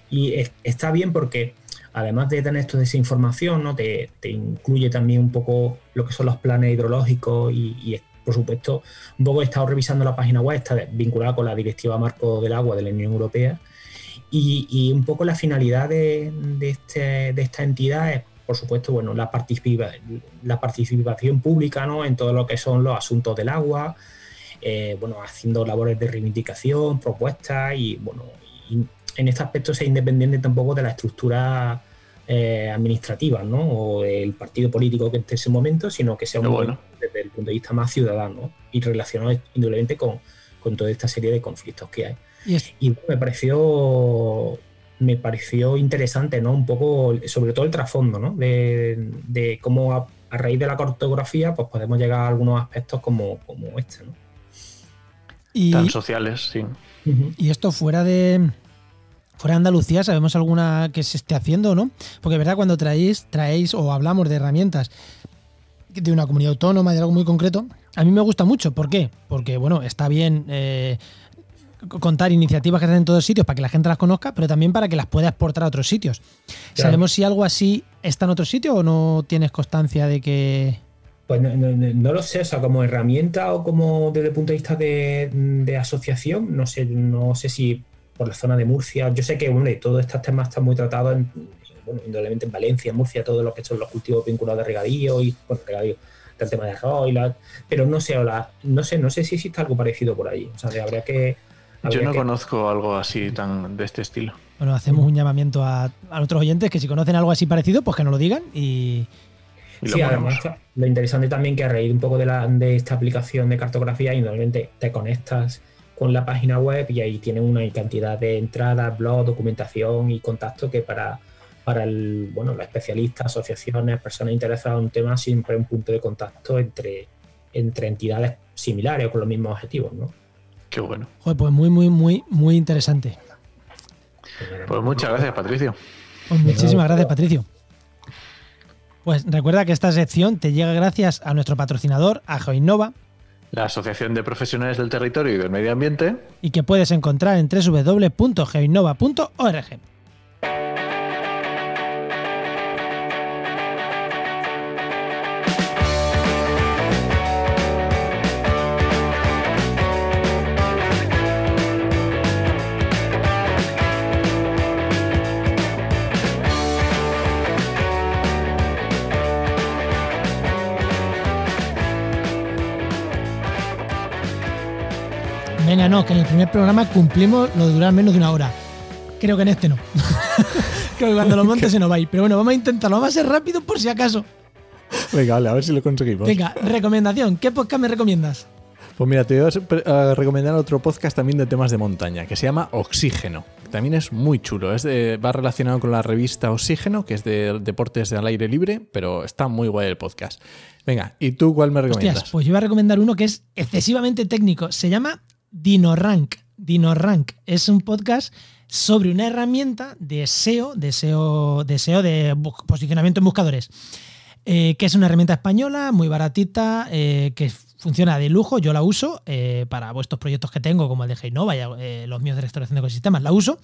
Y está bien porque además de tener toda esa información, ¿no? te, incluye también un poco lo que son los planes hidrológicos y, por supuesto, un poco he estado revisando la página web, está vinculada con la Directiva Marco del Agua de la Unión Europea y, un poco la finalidad de, este, de, esta entidad es, por supuesto, bueno, la, la participación pública ¿no? en todo lo que son los asuntos del agua, eh, bueno, haciendo labores de reivindicación, propuestas y, bueno, en este aspecto sea independiente tampoco de la estructura eh, administrativa, ¿no? O el partido político que esté en ese momento, sino que sea un bueno. desde el punto de vista más ciudadano y relacionado indudablemente con, con toda esta serie de conflictos que hay. Y me pareció me pareció interesante, ¿no? Un poco, sobre todo el trasfondo, ¿no? De, de cómo a, a raíz de la cartografía, pues podemos llegar a algunos aspectos como, como este, ¿no? y, Tan sociales, sí. y esto fuera de. Fuera de Andalucía, ¿sabemos alguna que se esté haciendo o no? Porque, ¿verdad? Cuando traéis, traéis o hablamos de herramientas de una comunidad autónoma, de algo muy concreto, a mí me gusta mucho. ¿Por qué? Porque, bueno, está bien eh, contar iniciativas que están en todos sitios para que la gente las conozca, pero también para que las pueda exportar a otros sitios. Claro. ¿Sabemos si algo así está en otro sitio o no tienes constancia de que. Pues no, no- no- lo sé, o sea, como herramienta o como desde el punto de vista de, de asociación, no sé, no sé si por la zona de Murcia, yo sé que hombre, todos estos temas están muy tratados en, bueno, indudablemente en Valencia, en Murcia, todo lo que son los cultivos vinculados de regadío y bueno, regadío, del tema de arroz y la, pero no sé, la- no sé, no sé si existe algo parecido por ahí. O sea, que habría que. Yo no que- conozco algo así tan de este estilo. Bueno, hacemos un llamamiento a, a nuestros oyentes que si conocen algo así parecido, pues que nos lo digan y. Y lo Sí, además, lo interesante también que a raíz un poco de, la, de esta aplicación de cartografía, indudablemente te conectas con la página web y ahí tienen una cantidad de entradas, blog, documentación y contacto que para, para el, bueno, los especialistas, asociaciones, personas interesadas en un tema, siempre un punto de contacto entre, entre entidades similares o con los mismos objetivos, ¿no? Qué bueno. Joder, pues muy, muy, muy, muy interesante. Pues muchas gracias, Patricio. Pues muchísimas gracias, Patricio. Pues recuerda que esta sección te llega gracias a nuestro patrocinador, a Geoinnova, La Asociación de Profesionales del Territorio y del Medio Ambiente. y que puedes encontrar en www.geoinnova.org. no, que en el primer programa cumplimos lo de durar menos de una hora. Creo que en este no. Creo que cuando lo montes se nos va a ir. Pero bueno, vamos a intentarlo. Vamos a ser rápido por si acaso. Venga, vale, a ver si lo conseguimos. Venga, recomendación. ¿Qué podcast me recomiendas? Pues mira, te voy a recomendar otro podcast también de temas de montaña, que se llama Oxígeno. También es muy chulo. Es de- va relacionado con la revista Oxígeno, que es de deportes al aire libre, pero está muy guay el podcast. Venga, ¿y tú cuál me recomiendas? Hostias, pues yo voy a recomendar uno que es excesivamente técnico. Se llama DinoRank. DinoRank es un podcast sobre una herramienta de SEO, de SEO, de, bu- posicionamiento en buscadores, eh, que es una herramienta española muy baratita, eh, que funciona de lujo. Yo la uso eh, para vuestros proyectos que tengo, como el de Heinova los míos de restauración de ecosistemas, la uso.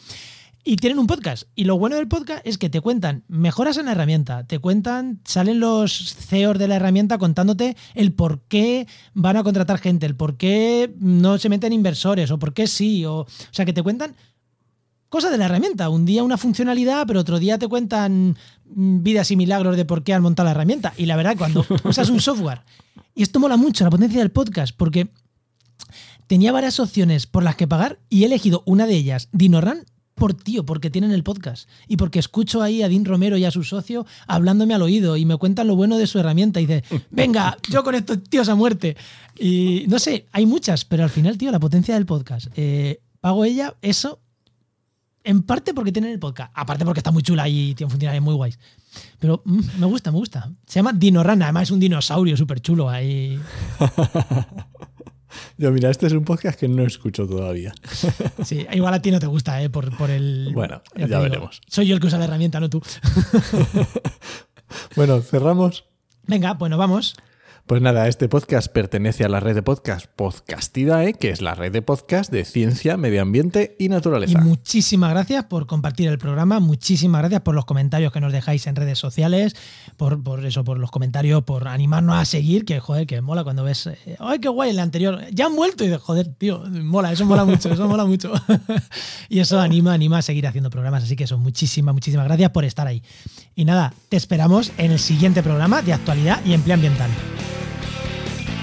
Y tienen un podcast. Y lo bueno del podcast es que te cuentan mejoras en la herramienta, te cuentan, salen los CEOs de la herramienta contándote el por qué van a contratar gente, el por qué no se meten inversores, o por qué sí, o, o sea, que te cuentan cosas de la herramienta. Un día una funcionalidad, pero otro día te cuentan mm, vidas y milagros de por qué han montado la herramienta. Y la verdad, cuando usas un software, y esto mola mucho, la potencia del podcast, porque tenía varias opciones por las que pagar y he elegido una de ellas, DinoRan, por tío, porque tienen el podcast y porque escucho ahí a Dean Romero y a su socio hablándome al oído y me cuentan lo bueno de su herramienta y dice, venga, yo con estos tíos a muerte. Y no sé, hay muchas, pero al final, tío, la potencia del podcast. Eh, pago ella eso en parte porque tienen el podcast, aparte porque está muy chula y tiene funcionalidades muy guays. Pero mm, me gusta, me gusta. Se llama Dinoran, además es un dinosaurio súper chulo ahí. Yo, mira, este es un podcast que no escucho todavía. Sí, igual a ti no te gusta, ¿eh? Por, por el. Bueno, ya digo, veremos. Soy yo el que usa la herramienta, no tú. Bueno, cerramos. Venga, bueno, vamos. Pues nada, este podcast pertenece a la red de podcast Podcastidae, que es la red de podcast de ciencia, medio ambiente y Y naturaleza. muchísimas gracias por compartir el programa, muchísimas gracias por los comentarios que nos dejáis en redes sociales, por, por eso, por los comentarios, por animarnos a seguir, que joder, que mola cuando ves, eh, ¡ay, qué guay! El anterior, ya han vuelto y de joder, tío, mola, eso mola mucho, eso mola mucho. y eso anima, anima a seguir haciendo programas, así que eso, muchísimas, muchísimas gracias por estar ahí. Y nada, te esperamos en el siguiente programa de actualidad y empleo ambiental.